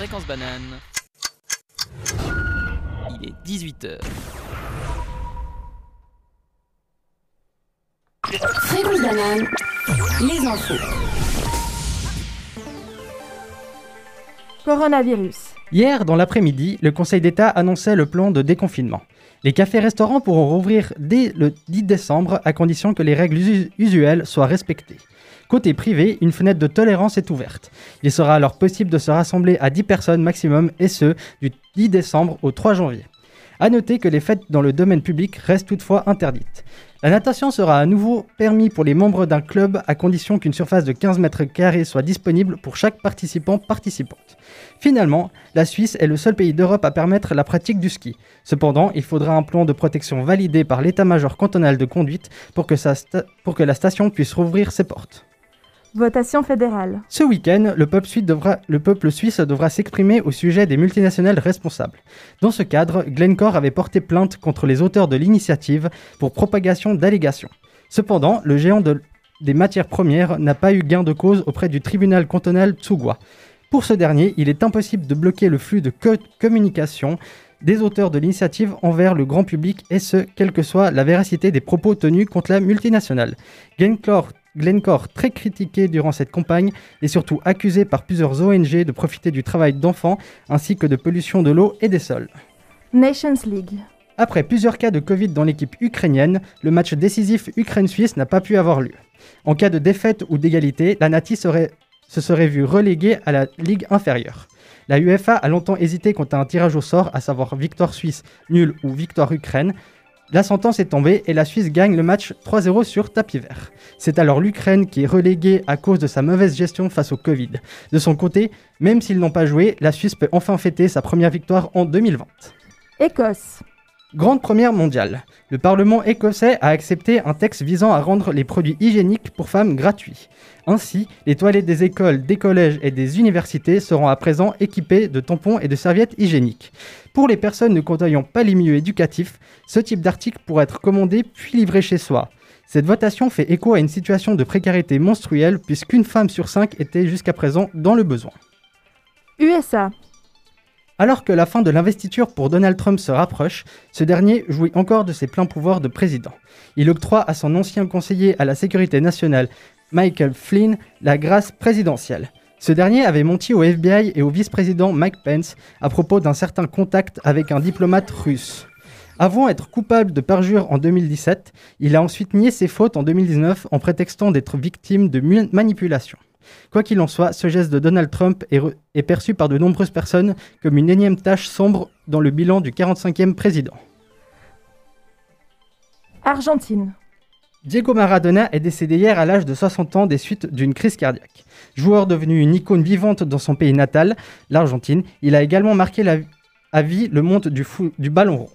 Fréquence banane. Il est 18h. Fréquence banane, les infos. Coronavirus. Hier, dans l'après-midi, le Conseil d'État annonçait le plan de déconfinement. Les cafés-restaurants pourront rouvrir dès le 10 décembre à condition que les règles usu- usuelles soient respectées. Côté privé, une fenêtre de tolérance est ouverte. Il sera alors possible de se rassembler à 10 personnes maximum et ce, du 10 décembre au 3 janvier. A noter que les fêtes dans le domaine public restent toutefois interdites. La natation sera à nouveau permis pour les membres d'un club à condition qu'une surface de 15 mètres carrés soit disponible pour chaque participant participante. Finalement, la Suisse est le seul pays d'Europe à permettre la pratique du ski. Cependant, il faudra un plan de protection validé par l'état-major cantonal de conduite pour que, la station puisse rouvrir ses portes. Votation fédérale. Ce week-end, le peuple suisse devra, s'exprimer au sujet des multinationales responsables. Dans ce cadre, Glencore avait porté plainte contre les auteurs de l'initiative pour propagation d'allégations. Cependant, le géant de- des matières premières n'a pas eu gain de cause auprès du tribunal cantonal Tsugwa. Pour ce dernier, il est impossible de bloquer le flux de co- communication des auteurs de l'initiative envers le grand public et ce, quelle que soit la véracité des propos tenus contre la multinationale. Glencore, Glencore, très critiqué durant cette campagne, est surtout accusé par plusieurs ONG de profiter du travail d'enfants ainsi que de pollution de l'eau et des sols. Nations League. Après plusieurs cas de Covid dans l'équipe ukrainienne, le match décisif Ukraine-Suisse n'a pas pu avoir lieu. En cas de défaite ou d'égalité, la Nati serait- se serait vue reléguée à la Ligue inférieure. La UEFA a longtemps hésité quant à un tirage au sort, à savoir victoire suisse, nul ou victoire Ukraine. La sentence est tombée et la Suisse gagne le match 3-0 sur tapis vert. C'est alors l'Ukraine qui est reléguée à cause de sa mauvaise gestion face au Covid. De son côté, même s'ils n'ont pas joué, la Suisse peut enfin fêter sa première victoire en 2020. Écosse. Grande première mondiale. Le Parlement écossais a accepté un texte visant à rendre les produits hygiéniques pour femmes gratuits. Ainsi, les toilettes des écoles, des collèges et des universités seront à présent équipées de tampons et de serviettes hygiéniques. Pour les personnes ne côtoyant pas les milieux éducatifs, ce type d'article pourra être commandé puis livré chez soi. Cette votation fait écho à une situation de précarité menstruelle puisqu'une femme sur cinq était jusqu'à présent dans le besoin. USA. Alors que la fin de l'investiture pour Donald Trump se rapproche, ce dernier jouit encore de ses pleins pouvoirs de président. Il octroie à son ancien conseiller à la sécurité nationale, Michael Flynn, la grâce présidentielle. Ce dernier avait menti au FBI et au vice-président Mike Pence à propos d'un certain contact avec un diplomate russe. Avant être coupable de parjure en 2017, il a ensuite nié ses fautes en 2019 en prétextant d'être victime de manipulation. Quoi qu'il en soit, ce geste de Donald Trump est, perçu par de nombreuses personnes comme une énième tâche sombre dans le bilan du 45e président. Argentine. Diego Maradona est décédé hier à l'âge de 60 ans des suites d'une crise cardiaque. Joueur devenu une icône vivante dans son pays natal, l'Argentine, il a également marqué la, à vie le monde du, fou- du ballon rond.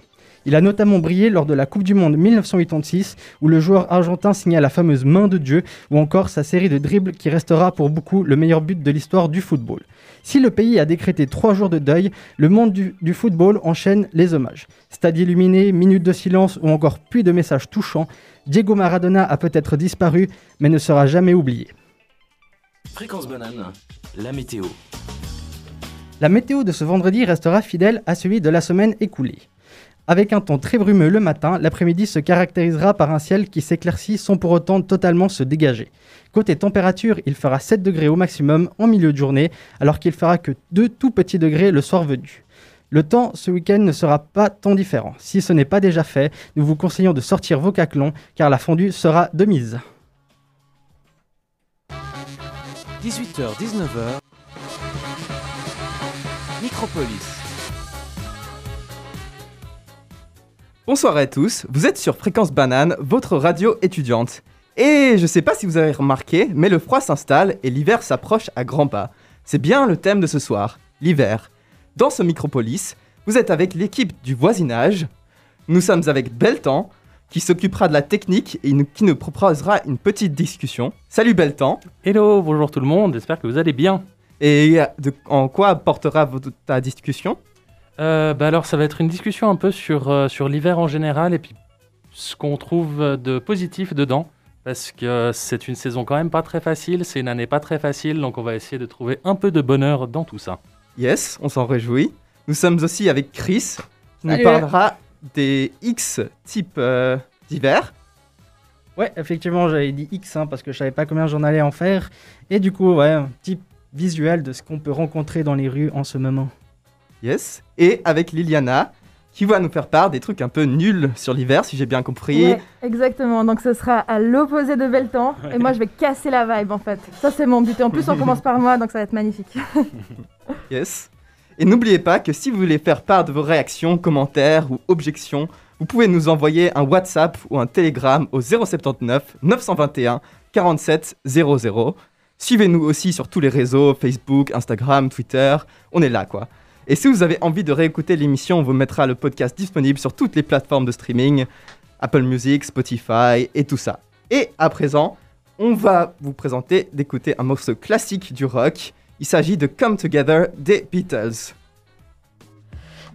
Il a notamment brillé lors de la Coupe du Monde 1986 où le joueur argentin signa la fameuse main de Dieu ou encore sa série de dribbles qui restera pour beaucoup le meilleur but de l'histoire du football. Si le pays a décrété trois jours de deuil, le monde du, du football enchaîne les hommages. Stade illuminé, minutes de silence ou encore pluie de messages touchants, Diego Maradona a peut-être disparu mais ne sera jamais oublié. Fréquence banane, la météo. La météo de ce vendredi restera fidèle à celui de la semaine écoulée. Avec un temps très brumeux le matin, l'après-midi se caractérisera par un ciel qui s'éclaircit sans pour autant totalement se dégager. Côté température, il fera 7 degrés au maximum en milieu de journée, alors qu'il fera que 2 tout petits degrés le soir venu. Le temps ce week-end ne sera pas tant différent. Si ce n'est pas déjà fait, nous vous conseillons de sortir vos caclons, car la fondue sera de mise. 18h-19h. Micropolis. Bonsoir à tous, vous êtes sur Fréquence Banane, votre radio étudiante. Et je sais pas si vous avez remarqué, mais le froid s'installe et l'hiver s'approche à grands pas. C'est bien le thème de ce soir, l'hiver. Dans ce micropolis, vous êtes avec l'équipe du voisinage. Nous sommes avec Beltan, qui s'occupera de la technique et qui nous proposera une petite discussion. Salut Beltan. Hello, bonjour tout le monde, j'espère que vous allez bien. Et euh, de- en quoi portera votre- ta discussion? Euh, bah alors ça va être une discussion un peu sur, euh, sur l'hiver en général et puis ce qu'on trouve de positif dedans. Parce que c'est une saison quand même pas très facile, c'est une année pas très facile, donc on va essayer de trouver un peu de bonheur dans tout ça. Yes, on s'en réjouit. Nous sommes aussi avec Chris, qui nous parlera des X types euh, d'hiver. Ouais, effectivement, j'avais dit X hein, parce que je savais pas combien j'en allais en faire. Et du coup, ouais, un petit visuel de ce qu'on peut rencontrer dans les rues en ce moment. Yes. Et avec Liliana, qui va nous faire part des trucs un peu nuls sur l'hiver, si j'ai bien compris. Ouais, exactement. Donc ce sera à l'opposé de bel temps. Et moi, je vais casser la vibe en fait. Ça, c'est mon but. Et en plus, on commence par moi, donc ça va être magnifique. Yes. Et n'oubliez pas que si vous voulez faire part de vos réactions, commentaires ou objections, vous pouvez nous envoyer un WhatsApp ou un Telegram au 079 921 47 00. Suivez-nous aussi sur tous les réseaux, Facebook, Instagram, Twitter, on est là quoi. Et si vous avez envie de réécouter l'émission, on vous mettra le podcast disponible sur toutes les plateformes de streaming, Apple Music, Spotify et tout ça. Et à présent, on va vous présenter d'écouter un morceau classique du rock. Il s'agit de Come Together des Beatles.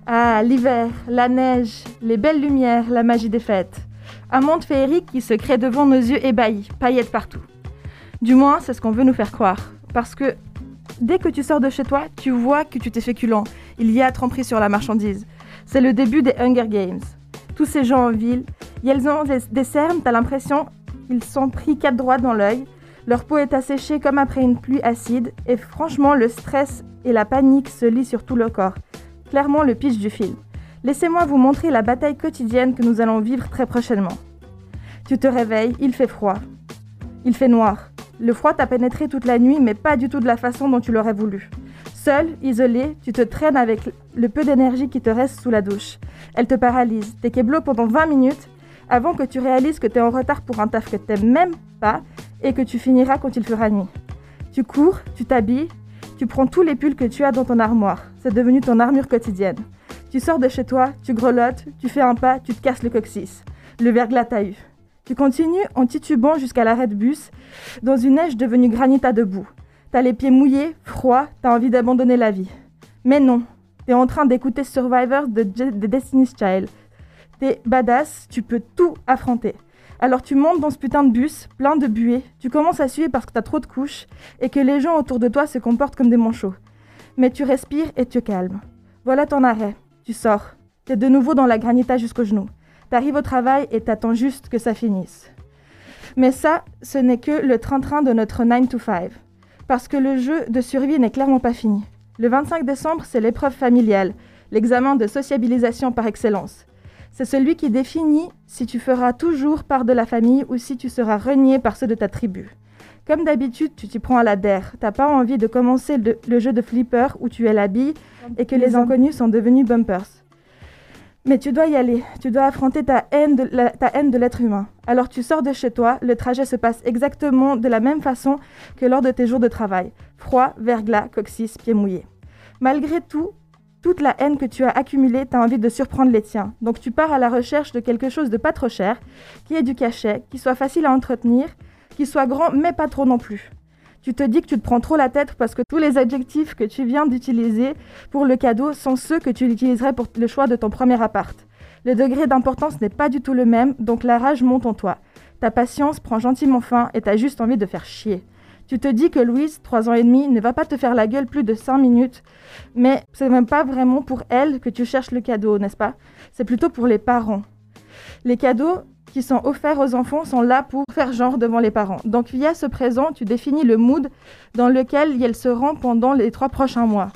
Ah, l'hiver, la neige, les belles lumières, la magie des fêtes. Un monde féerique qui se crée devant nos yeux ébahis, paillettes partout. Du moins, c'est ce qu'on veut nous faire croire. Parce que dès que tu sors de chez toi, tu vois que tu t'es féculent. Il y a tromperie sur la marchandise. C'est le début des Hunger Games. Tous ces gens en ville, ils ont des, cernes, t'as l'impression qu'ils sont pris quatre droits dans l'œil. Leur peau est asséchée comme après une pluie acide. Et franchement, le stress et la panique se lient sur tout le corps clairement le pitch du film. Laissez-moi vous montrer la bataille quotidienne que nous allons vivre très prochainement. Tu te réveilles, il fait froid. Il fait noir. Le froid t'a pénétré toute la nuit, mais pas du tout de la façon dont tu l'aurais voulu. Seul, isolé, tu te traînes avec le peu d'énergie qui te reste sous la douche. Elle te paralyse. T'es keblo pendant 20 minutes avant que tu réalises que t'es en retard pour un taf que t'aimes même pas et que tu finiras quand il fera nuit. Tu cours, tu t'habilles, tu prends tous les pulls que tu as dans ton armoire. C'est devenu ton armure quotidienne. Tu sors de chez toi, tu grelottes, tu fais un pas, tu te casses le coccyx. Le verglas t'a eu. Tu continues en titubant jusqu'à l'arrêt de bus, dans une neige devenue granit à debout. T'as les pieds mouillés, froid, t'as envie d'abandonner la vie. Mais non, t'es en train d'écouter Survivor de, Destiny's Child. T'es badass, tu peux tout affronter. Alors tu montes dans ce putain de bus, plein de buée, tu commences à suer parce que t'as trop de couches et que les gens autour de toi se comportent comme des manchots. Mais tu respires et tu calmes. Voilà ton arrêt. Tu sors. T'es de nouveau dans la granita jusqu'au genou. T'arrives au travail et t'attends juste que ça finisse. Mais ça, ce n'est que le train-train de notre 9 to 5. Parce que le jeu de survie n'est clairement pas fini. Le 25 décembre, c'est l'épreuve familiale, l'examen de sociabilisation par excellence. C'est celui qui définit si tu feras toujours part de la famille ou si tu seras renié par ceux de ta tribu. Comme d'habitude, tu t'y prends à la der. T'as pas envie de commencer le, le jeu de flipper où tu es la bille et que les inconnus sont devenus bumpers. Mais tu dois y aller. Tu dois affronter ta haine de l'être humain. Alors tu sors de chez toi. Le trajet se passe exactement de la même façon que lors de tes jours de travail. Froid, verglas, coccyx, pieds mouillés. Malgré tout, toute la haine que tu as accumulée, tu as envie de surprendre les tiens. Donc tu pars à la recherche de quelque chose de pas trop cher, qui ait du cachet, qui soit facile à entretenir, qui soit grand mais pas trop non plus. Tu te dis que tu te prends trop la tête parce que tous les adjectifs que tu viens d'utiliser pour le cadeau sont ceux que tu utiliserais pour le choix de ton premier appart. Le degré d'importance n'est pas du tout le même, donc la rage monte en toi. Ta patience prend gentiment fin et t'as juste envie de faire chier. Tu te dis que Louise, 3 ans et demi, ne va pas te faire la gueule plus de 5 minutes, mais c'est même pas vraiment pour elle que tu cherches le cadeau, n'est-ce pas? C'est plutôt pour les parents. Les cadeaux qui sont offerts aux enfants sont là pour faire genre devant les parents. Donc via ce présent, tu définis le mood dans lequel elles seront pendant les trois prochains mois.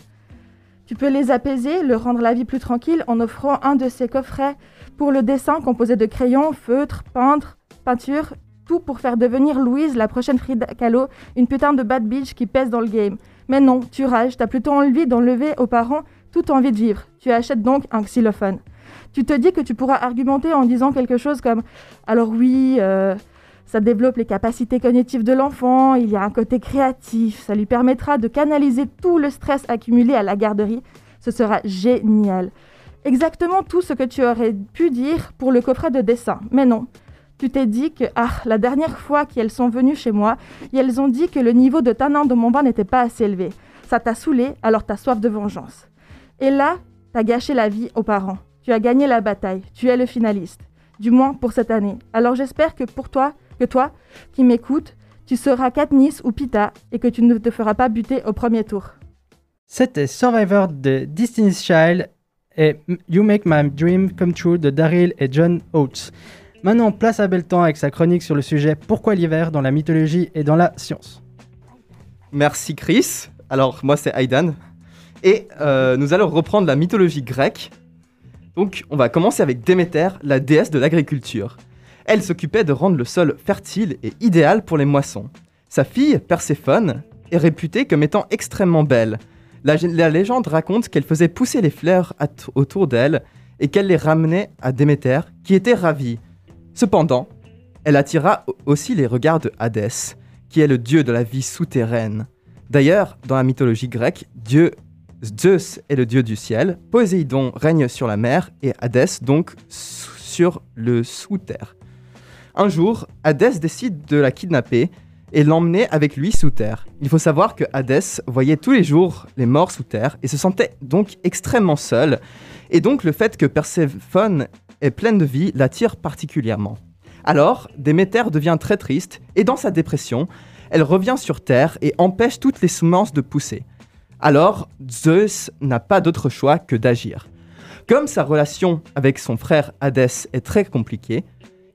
Tu peux les apaiser, leur rendre la vie plus tranquille en offrant un de ces coffrets pour le dessin composé de crayons, feutres, peintres, peinture, tout pour faire devenir Louise, la prochaine Frida Kahlo, une putain de bad bitch qui pèse dans le game. Mais non, tu rages, t'as plutôt envie d'enlever aux parents toute envie de vivre. Tu achètes donc un xylophone. Tu te dis que tu pourras argumenter en disant quelque chose comme Alors oui, euh, ça développe les capacités cognitives de l'enfant, il y a un côté créatif, ça lui permettra de canaliser tout le stress accumulé à la garderie. Ce sera génial. Exactement tout ce que tu aurais pu dire pour le coffret de dessin. Mais non. Tu t'es dit que ah, la dernière fois qu'elles sont venues chez moi, elles ont dit que le niveau de tanin de mon bain n'était pas assez élevé. Ça t'a saoulé, alors t'as soif de vengeance. Et là, t'as gâché la vie aux parents. Tu as gagné la bataille. Tu es le finaliste. Du moins pour cette année. Alors j'espère que pour toi, que toi, qui m'écoutes, tu seras Katniss ou Pita et que tu ne te feras pas buter au premier tour. C'était Survivor de Destiny's Child et You Make My Dream Come True de Daryl et John Oates. Maintenant, place à Beltan avec sa chronique sur le sujet Pourquoi l'hiver dans la mythologie et dans la science. Merci Chris. Alors moi c'est Aidan. Et euh, nous allons reprendre la mythologie grecque. Donc on va commencer avec Déméter, la déesse de l'agriculture. Elle s'occupait de rendre le sol fertile et idéal pour les moissons. Sa fille, Perséphone, est réputée comme étant extrêmement belle. La, légende raconte qu'elle faisait pousser les fleurs autour d'elle et qu'elle les ramenait à Déméter, qui était ravie. Cependant, elle attira au- aussi les regards de Hadès, qui est le dieu de la vie souterraine. D'ailleurs, dans la mythologie grecque, Dieu Zeus est le dieu du ciel, Poséidon règne sur la mer et Hadès donc sur le sous-terre. Un jour, Hadès décide de la kidnapper et l'emmener avec lui sous terre. Il faut savoir que Hadès voyait tous les jours les morts sous terre et se sentait donc extrêmement seul. Et donc le fait que Perséphone est pleine de vie l'attire particulièrement. Alors, Déméter devient très triste et dans sa dépression, elle revient sur Terre et empêche toutes les semences de pousser. Alors, Zeus n'a pas d'autre choix que d'agir. Comme sa relation avec son frère Hadès est très compliquée,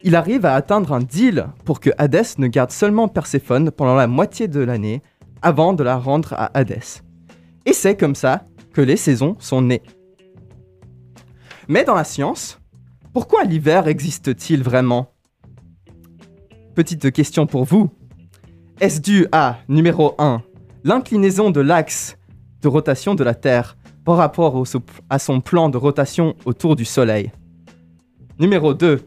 il arrive à atteindre un deal pour que Hadès ne garde seulement Perséphone pendant la moitié de l'année avant de la rendre à Hadès. Et c'est comme ça que les saisons sont nées. Mais dans la science, pourquoi l'hiver existe-t-il vraiment? Petite question pour vous. Est-ce dû à, numéro 1, l'inclinaison de l'axe de rotation de la Terre par rapport à son plan de rotation autour du Soleil Numéro 2,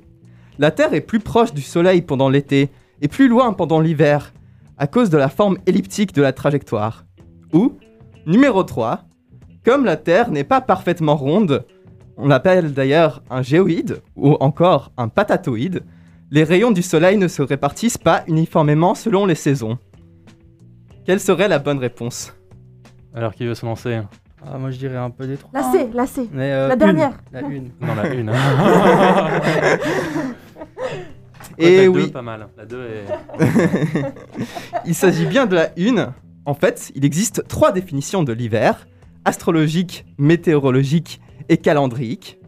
la Terre est plus proche du Soleil pendant l'été et plus loin pendant l'hiver à cause de la forme elliptique de la trajectoire. Ou, numéro 3, comme la Terre n'est pas parfaitement ronde, on l'appelle d'ailleurs un géoïde ou encore un patatoïde, les rayons du Soleil ne se répartissent pas uniformément selon les saisons. Quelle serait la bonne réponse? Alors qui veut se lancer Ah, moi je dirais un peu des trois. La C, la C. Mais, euh, La une. dernière. La une. Non, la une. Et la oui, deux, pas mal. La 2 est. il s'agit bien de la une. En fait, il existe trois définitions de l'hiver astrologique, météorologique et calendrique.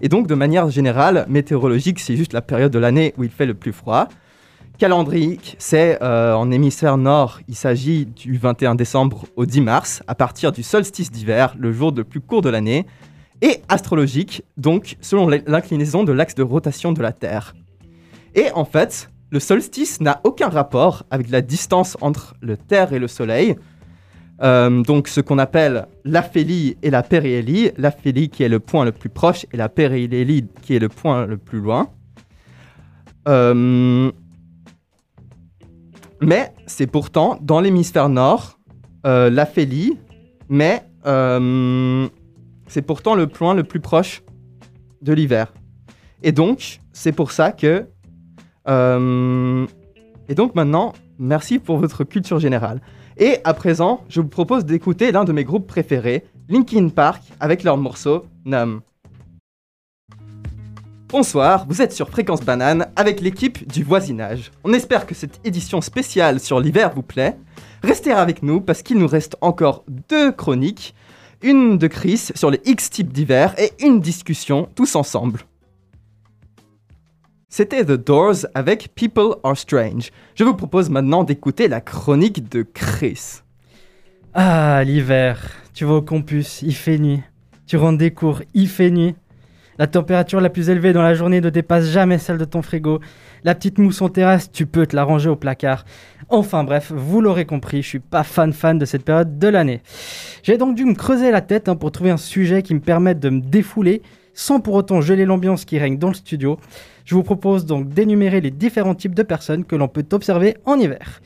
Et donc, de manière générale, météorologique, c'est juste la période de l'année où il fait le plus froid. Calendrique, c'est euh, en hémisphère nord, il s'agit du 21 décembre au 10 mars, à partir du solstice d'hiver, le jour le plus court de l'année. Et astrologique, donc selon l'inclinaison de l'axe de rotation de la Terre. Et en fait, le solstice n'a aucun rapport avec la distance entre le Terre et le Soleil. Euh, donc ce qu'on appelle l'aphélie et la périhélie, l'aphélie qui est le point le plus proche et la périhélie qui est le point le plus loin. Euh, mais c'est pourtant dans l'hémisphère nord euh, l'aphélie, mais euh, c'est pourtant le point le plus proche de l'hiver. Et donc c'est pour ça que euh, et donc maintenant, merci pour votre culture générale. Et à présent, je vous propose d'écouter l'un de mes groupes préférés, Linkin Park, avec leur morceau Numb. Bonsoir, vous êtes sur Fréquence Banane avec l'équipe du voisinage. On espère que cette édition spéciale sur l'hiver vous plaît. Restez avec nous parce qu'il nous reste encore deux chroniques, une de Chris sur les X types d'hiver et une discussion tous ensemble. C'était The Doors avec People Are Strange. Je vous propose maintenant d'écouter la chronique de Chris. Ah, l'hiver. Tu vas au campus, il fait nuit. Tu rentres des cours, il fait nuit. La température la plus élevée dans la journée ne dépasse jamais celle de ton frigo. La petite mousse en terrasse, tu peux te la ranger au placard. Enfin bref, vous l'aurez compris, je suis pas fan fan de cette période de l'année. J'ai donc dû me creuser la tête hein, pour trouver un sujet qui me permette de me défouler sans pour autant geler l'ambiance qui règne dans le studio. Je vous propose donc d'énumérer les différents types de personnes que l'on peut observer en hiver.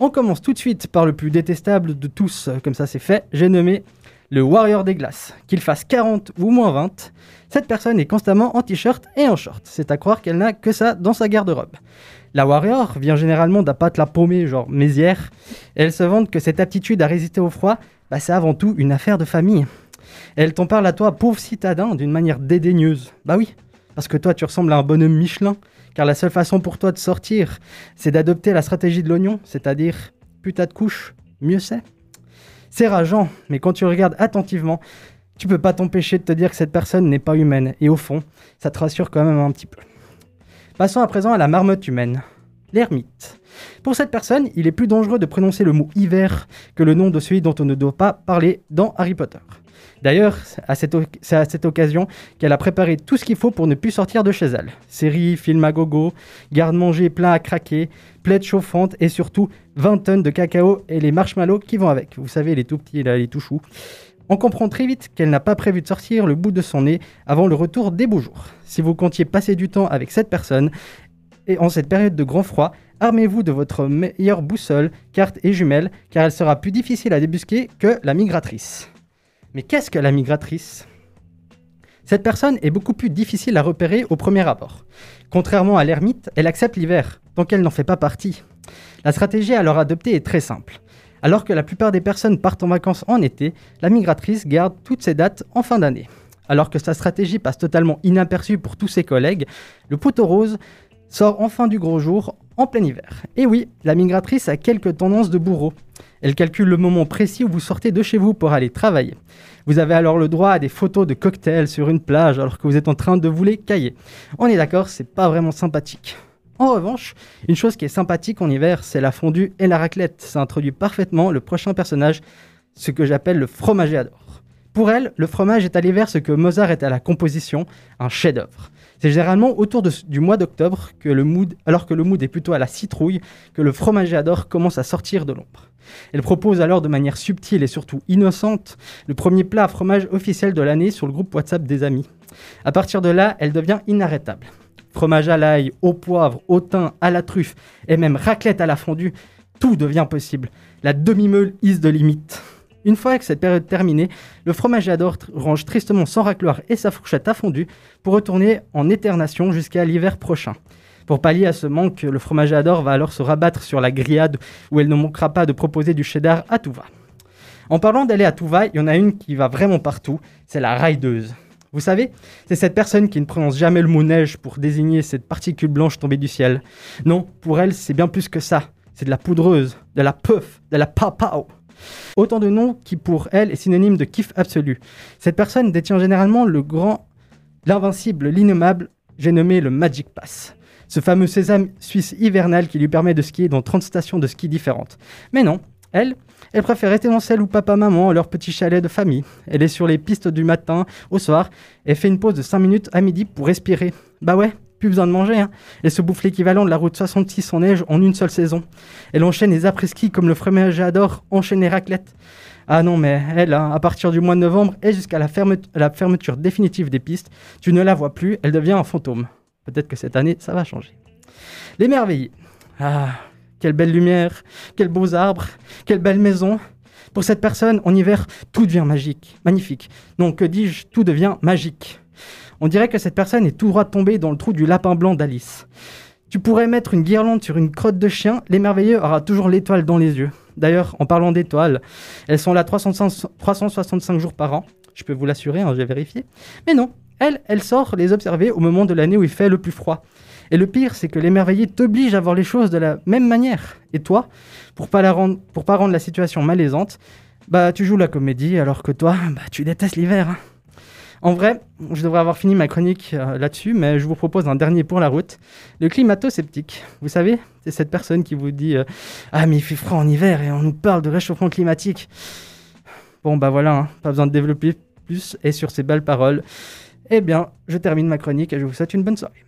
On commence tout de suite par le plus détestable de tous, comme ça c'est fait, j'ai nommé le Warrior des glaces. Qu'il fasse 40 ou moins 20, cette personne est constamment en t-shirt et en short. C'est à croire qu'elle n'a que ça dans sa garde-robe. La Warrior vient généralement d'un pâte la paumée, genre Mézières, elle se vante que cette aptitude à résister au froid, bah, c'est avant tout une affaire de famille. Elle t'en parle à toi, pauvre citadin, d'une manière dédaigneuse. Bah oui, parce que toi tu ressembles à un bonhomme Michelin, car la seule façon pour toi de sortir, c'est d'adopter la stratégie de l'oignon, c'est-à-dire putain de couche, mieux c'est. C'est rageant, mais quand tu regardes attentivement, tu peux pas t'empêcher de te dire que cette personne n'est pas humaine. Et au fond, ça te rassure quand même un petit peu. Passons à présent à la marmotte humaine, l'ermite. Pour cette personne, il est plus dangereux de prononcer le mot hiver que le nom de celui dont on ne doit pas parler dans Harry Potter. D'ailleurs, c'est à cette occasion qu'elle a préparé tout ce qu'il faut pour ne plus sortir de chez elle. Séries, films à gogo, garde-manger plein à craquer, plaid chauffante et surtout 20 tonnes de cacao et les marshmallows qui vont avec. Vous savez, les tout petits, les tout choux. On comprend très vite qu'elle n'a pas prévu de sortir le bout de son nez avant le retour des beaux jours. Si vous comptiez passer du temps avec cette personne, et en cette période de grand froid, armez-vous de votre meilleure boussole, carte et jumelles, car elle sera plus difficile à débusquer que la migratrice. Mais qu'est-ce que la migratrice Cette personne est beaucoup plus difficile à repérer au premier abord. Contrairement à l'ermite, elle accepte l'hiver, donc elle n'en fait pas partie. La stratégie alors adoptée est très simple. Alors que la plupart des personnes partent en vacances en été, la migratrice garde toutes ses dates en fin d'année. Alors que sa stratégie passe totalement inaperçue pour tous ses collègues, le poteau rose sort enfin du gros jour en plein hiver. Et oui, la migratrice a quelques tendances de bourreau. Elle calcule le moment précis où vous sortez de chez vous pour aller travailler. Vous avez alors le droit à des photos de cocktails sur une plage alors que vous êtes en train de vous les cailler. On est d'accord, c'est pas vraiment sympathique. En revanche, une chose qui est sympathique en hiver, c'est la fondue et la raclette. Ça introduit parfaitement le prochain personnage, ce que j'appelle le fromagéador. Pour elle, le fromage est à l'hiver ce que Mozart est à la composition, un chef-d'œuvre. C'est généralement autour du mois d'octobre, que le mood, alors que le mood est plutôt à la citrouille, que le fromagéador commence à sortir de l'ombre. Elle propose alors de manière subtile et surtout innocente le premier plat à fromage officiel de l'année sur le groupe WhatsApp des amis. À partir de là, elle devient inarrêtable. Fromage à l'ail, au poivre, au thym, à la truffe et même raclette à la fondue, tout devient possible. La demi-meule is de limite. Une fois que cette période terminée, le fromagéador tr- range tristement son racloir et sa fourchette à fondue pour retourner en éternation jusqu'à l'hiver prochain. Pour pallier à ce manque, le fromagéador va alors se rabattre sur la grillade où elle ne manquera pas de proposer du cheddar à tout va. En parlant d'aller à tout va, il y en a une qui va vraiment partout, c'est la raideuse. Vous savez, c'est cette personne qui ne prononce jamais le mot neige pour désigner cette particule blanche tombée du ciel. Non, pour elle, c'est bien plus que ça. C'est de la poudreuse, de la puff, de la papao. Autant de noms qui, pour elle, est synonyme de kiff absolu. Cette personne détient généralement le grand, l'invincible, l'innommable, j'ai nommé le Magic Pass. Ce fameux sésame suisse hivernal qui lui permet de skier dans 30 stations de ski différentes. Mais non, elle, elle préfère rester dans celle où papa-maman leur petit chalet de famille. Elle est sur les pistes du matin au soir et fait une pause de 5 minutes à midi pour respirer. Bah ouais, plus besoin de manger. Hein. Elle se bouffe l'équivalent de la route 66 en neige en une seule saison. Elle enchaîne les après-ski comme le fromage adore enchaîne les. Ah non, mais elle, hein, à partir du mois de novembre et jusqu'à la fermeture définitive des pistes, tu ne la vois plus, elle devient un fantôme. Peut-être que cette année, ça va changer. L'émerveillé. Ah, quelle belle lumière, quels beaux arbres, quelle belle maison. Pour cette personne, en hiver, tout devient magique, magnifique. Non, que dis-je, tout devient magique. On dirait que cette personne est tout droit tombée dans le trou du lapin blanc d'Alice. Tu pourrais mettre une guirlande sur une crotte de chien, l'émerveilleux aura toujours l'étoile dans les yeux. D'ailleurs, en parlant d'étoiles, elles sont là 365 365 jours par an. Je peux vous l'assurer, hein, j'ai vérifié. Mais non, elle, elle sort les observer au moment de l'année où il fait le plus froid. Et le pire, c'est que l'émerveillé t'oblige à voir les choses de la même manière. Et toi, pour pas rendre, pas rendre la situation malaisante, bah tu joues la comédie, alors que toi, bah tu détestes l'hiver. hein. En vrai, je devrais avoir fini ma chronique euh, là-dessus, mais je vous propose un dernier pour la route. Le climato-sceptique. Vous savez, c'est cette personne qui vous dit euh, Ah, mais il fait froid en hiver et on nous parle de réchauffement climatique. Bon, bah voilà, hein, pas besoin de développer plus. Et sur ces belles paroles, eh bien, je termine ma chronique et je vous souhaite une bonne soirée.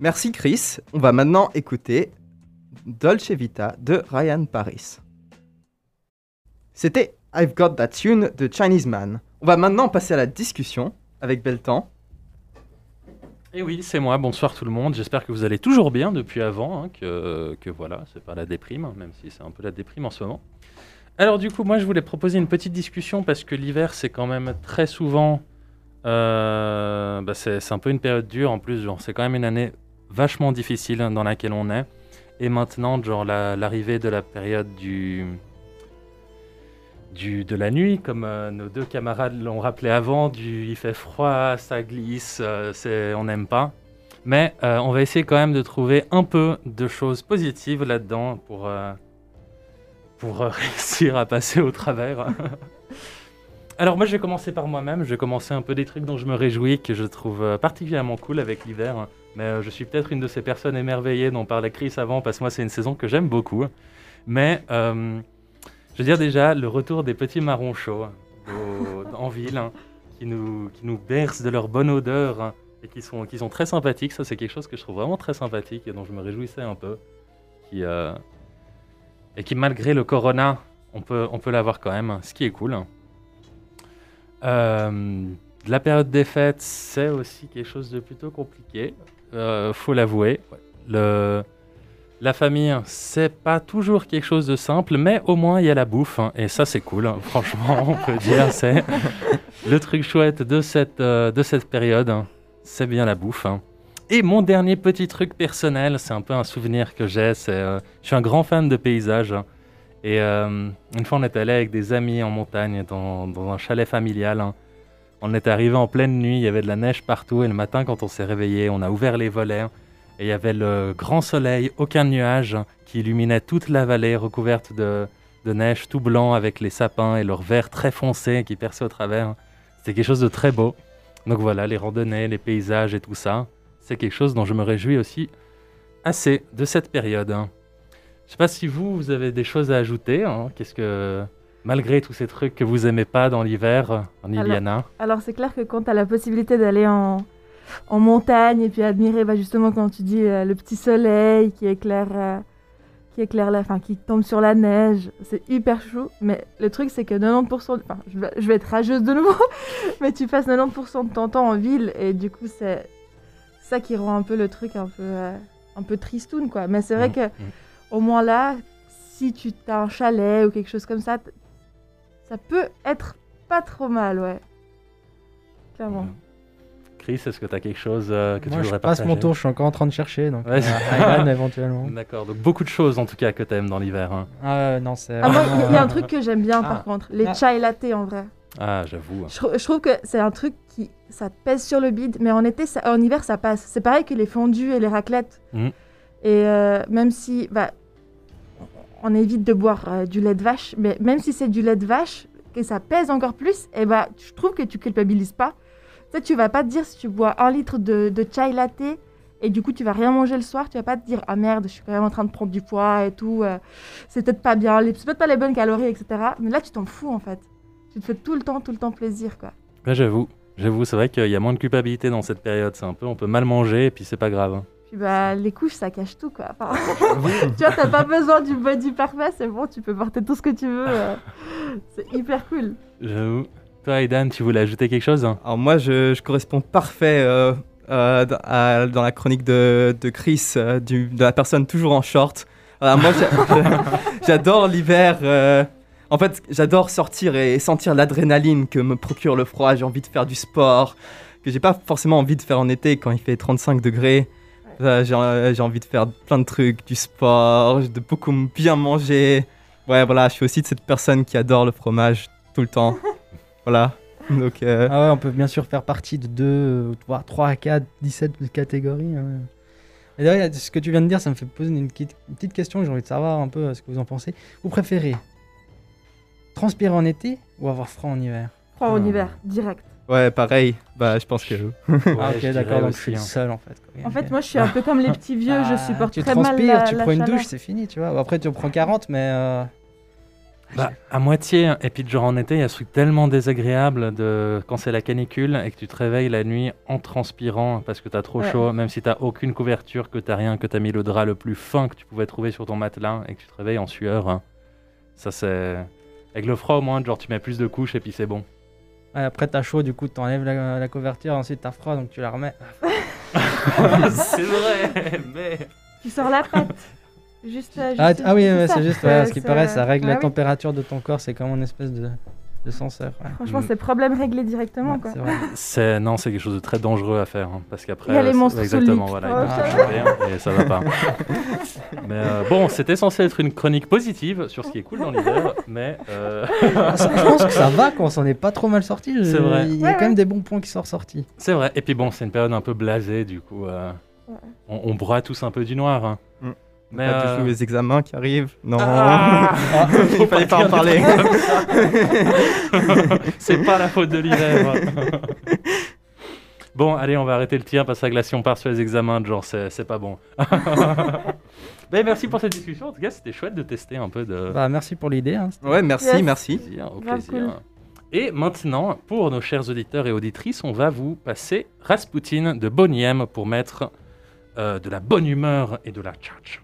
Merci Chris. On va maintenant écouter Dolce Vita de Ryan Paris. C'était I've Got That Tune de Chinese Man. On va maintenant passer à la discussion avec Beltan. Et oui, c'est moi. Bonsoir tout le monde. J'espère que vous allez toujours bien depuis avant, hein, que, que voilà, c'est pas la déprime, hein, même si c'est un peu la déprime en ce moment. Alors du coup, moi je voulais proposer une petite discussion parce que l'hiver c'est quand même très souvent, euh, bah, c'est un peu une période dure en plus. Genre c'est quand même une année vachement difficile hein, dans laquelle on est. Et maintenant, genre la- l'arrivée de la période du du, de la nuit, comme euh, nos deux camarades l'ont rappelé avant, du il fait froid, ça glisse, euh, on n'aime pas. Mais euh, on va essayer quand même de trouver un peu de choses positives là-dedans pour, euh, pour réussir à passer au travers. Alors moi je vais commencer par moi-même, je vais commencer un peu des trucs dont je me réjouis, que je trouve particulièrement cool avec l'hiver. Mais je suis peut-être une de ces personnes émerveillées dont parlait Chris avant, parce que moi c'est une saison que j'aime beaucoup. Mais je veux dire déjà le retour des petits marrons chauds au- en ville, hein, qui, nous, qui nous bercent de leur bonne odeur hein, et qui sont, qui sont très sympathiques. Ça c'est quelque chose que je trouve vraiment très sympathique et dont je me réjouissais un peu. Qui, euh, et qui malgré le corona, on peut, on peut l'avoir quand même, ce qui est cool. Euh, la période des fêtes, c'est aussi quelque chose de plutôt compliqué, euh, faut l'avouer. La famille, c'est pas toujours quelque chose de simple, mais au moins il y a la bouffe, hein, et ça c'est cool, hein. franchement, on peut dire, c'est le truc chouette de cette, euh, de cette période, hein. c'est bien la bouffe. Et mon dernier petit truc personnel, c'est un peu un souvenir que j'ai, c'est euh, je suis un grand fan de paysages. Et euh, une fois, on est allé avec des amis en montagne, dans, dans un chalet familial. On est arrivé en pleine nuit, il y avait de la neige partout. Et le matin, quand on s'est réveillé, on a ouvert les volets. Et il y avait le grand soleil, aucun nuage, qui illuminait toute la vallée recouverte de, de neige, tout blanc, avec les sapins et leur vert très foncé qui perçait au travers. C'était quelque chose de très beau. Donc voilà, les randonnées, les paysages et tout ça, c'est quelque chose dont je me réjouis aussi assez de cette période. Je sais pas si vous, vous avez des choses à ajouter. hein. Qu'est-ce que, malgré tous ces trucs que vous aimez pas dans l'hiver, en Alors- Iliana, Alors c'est clair que quand tu as la possibilité d'aller en, en montagne et puis admirer bah, justement quand tu dis euh, le petit soleil qui éclaire, euh, qui éclaire la, qui tombe sur la neige, c'est hyper chou. Mais le truc c'est que 90%, enfin je vais, je vais être rageuse de nouveau, mais tu passes 90% de ton temps en ville et du coup c'est ça qui rend un peu le truc un peu, euh, un peu tristoun quoi. Mais c'est vrai Mm, que mm. au moins là, si tu as un chalet ou quelque chose comme ça, ça peut être pas trop mal, ouais. Clairement. Chris, est-ce que tu as quelque chose euh, que Moi, tu je voudrais passe partager mon tour, je suis encore en train de chercher. Donc, Ouais. euh, Ivan, éventuellement. D'accord, donc beaucoup de choses en tout cas que tu aimes dans l'hiver. hein. Ah, euh, non, c'est. Ah, moi, il y, a un truc que j'aime bien Ah. par contre, les Ah. chai latte en vrai. Ah, j'avoue. Je, trou- je trouve que c'est un truc qui ça pèse sur le bide, mais en été, ça- en hiver, ça passe. C'est pareil que les fondus et les raclettes. Mhm. Et euh, même si, bah, on évite de boire euh, du lait de vache, mais même si c'est du lait de vache, que ça pèse encore plus, et bah, je trouve que tu culpabilises pas. Tu sais, tu vas pas te dire si tu bois un litre de, de chai latte et du coup tu vas rien manger le soir, tu vas pas te dire ah merde, je suis quand même en train de prendre du poids et tout, euh, c'est peut-être pas bien, c'est peut-être pas les bonnes calories, etc. Mais là tu t'en fous en fait. Tu te fais tout le temps, tout le temps plaisir quoi. Ouais, j'avoue. J'avoue, c'est vrai qu'il y a moins de culpabilité dans cette période. C'est un peu, on peut mal manger et puis c'est pas grave. hein. Puis bah les couches ça cache tout quoi. Enfin, tu vois, t'as pas besoin du body parfait, c'est bon, tu peux porter tout ce que tu veux. euh, c'est hyper cool. J'avoue. Toi, Aidan, tu voulais ajouter quelque chose hein Alors moi, je, je corresponds parfait euh, euh, dans- à- dans la chronique de, de Chris, euh, du- de la personne toujours en short. Moi, j'a- j'adore l'hiver. euh, en fait, j'adore sortir et sentir l'adrénaline que me procure le froid. J'ai envie de faire du sport que j'ai pas forcément envie de faire en été quand il fait 35 degrés. J'ai envie de faire plein de trucs, du sport, de beaucoup bien manger. Ouais, voilà, je suis aussi de cette personne qui adore le fromage tout le temps. voilà. Donc, euh, Ah ouais, on peut bien sûr faire partie de 2, 3, 3 4, 17 catégories. hein. Et d'ailleurs, ce que tu viens de dire, ça me fait poser une, petite- une petite question. J'ai envie de savoir un peu euh, ce que vous en pensez. Vous préférez transpirer en été ou avoir froid en hiver? Froid en Hmm. hiver, direct. Ouais, pareil. Bah, je pense que. Ah, Ouais, ok, je dirais d'accord, donc je suis hein. seul en fait. quoi. En fait, moi je suis un peu comme les petits vieux, je Ah, supporte tu très mal transpires, la, tu prends une chaleur. douche, c'est fini, tu vois. Après, tu en prends 40, mais. euh, Bah, à moitié. hein. Et puis, genre en été, il y a ce truc tellement désagréable de quand c'est la canicule et que tu te réveilles la nuit en transpirant parce que t'as trop Ouais. chaud, même si t'as aucune couverture, que t'as rien, que t'as mis le drap le plus fin que tu pouvais trouver sur ton matelas et que tu te réveilles en sueur. hein. Ça, c'est. Avec le froid, au moins, genre, tu mets plus de couches et puis c'est bon. ouais, après, t'as chaud, du coup, t'enlèves la, la couverture, ensuite t'as froid, donc tu la remets. c'est vrai, mais. Tu sors la patte. Juste, euh, Ah, juste- t- ah oui, c'est ouais, ça. c'est juste, ouais, ce qui paraît, ça règle Ouais, la oui. température de ton corps, c'est comme une espèce de, de senseur. ouais. Franchement, Mm. c'est problème réglé directement Ouais, quoi. c'est non, c'est quelque chose de très dangereux à faire hein, parce qu'après Il y a les monstres exactement voilà, Oh, choper, hein, et ça va pas. mais euh, bon, c'était censé être une chronique positive sur ce qui est cool dans l'hiver, mais euh, Ah, ça- je pense que ça va quand on s'en est pas trop mal sorti. je- C'est vrai. Il y a Ouais, quand ouais. même des bons points qui sont ressortis. c'est vrai. Et puis bon, c'est une période un peu blasée du coup. euh, on broie tous un peu du noir. hein. Mm. Mais Pas du euh, tout les examens qui arrivent. Non. Ah Il fallait pas en parler. C'est pas la faute de l'hiver. bon, allez, on va arrêter le tir parce que là, si on part sur les examens, genre, c'est c'est pas bon. Ben, merci pour cette discussion. En tout cas, c'était chouette de tester un peu de Bah, merci pour l'idée. hein. Ouais, merci, Yes. merci. plaisir. Au plaisir. Et maintenant, pour nos chers auditeurs et auditrices, on va vous passer Rasputin de Boniem pour mettre euh, de la bonne humeur et de la tchatch.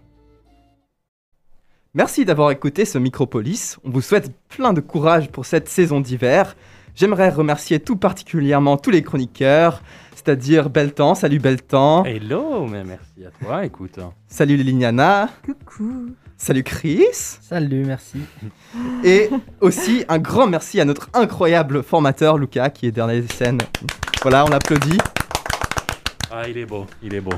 Merci d'avoir écouté ce Micropolis. On vous souhaite plein de courage pour cette saison d'hiver. J'aimerais remercier tout particulièrement tous les chroniqueurs, c'est-à-dire Beltan, salut Beltan, Hello, mais merci à toi. Écoute, salut Liliana, Coucou. salut Chris, Salut, merci. et aussi un grand merci à notre incroyable formateur Lucas qui est derrière les scènes. Voilà, on applaudit. ah, il est beau, il est beau.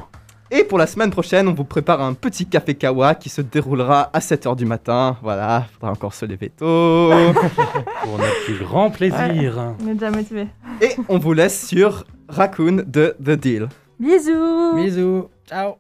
Et pour la semaine prochaine, on vous prépare un petit café kawa qui se déroulera à 7h du matin. Voilà, faudra encore se lever tôt. Pour notre plus grand plaisir. On est déjà motivé. Et on vous laisse sur Raccoon de The Deal. Bisous. Bisous. Ciao.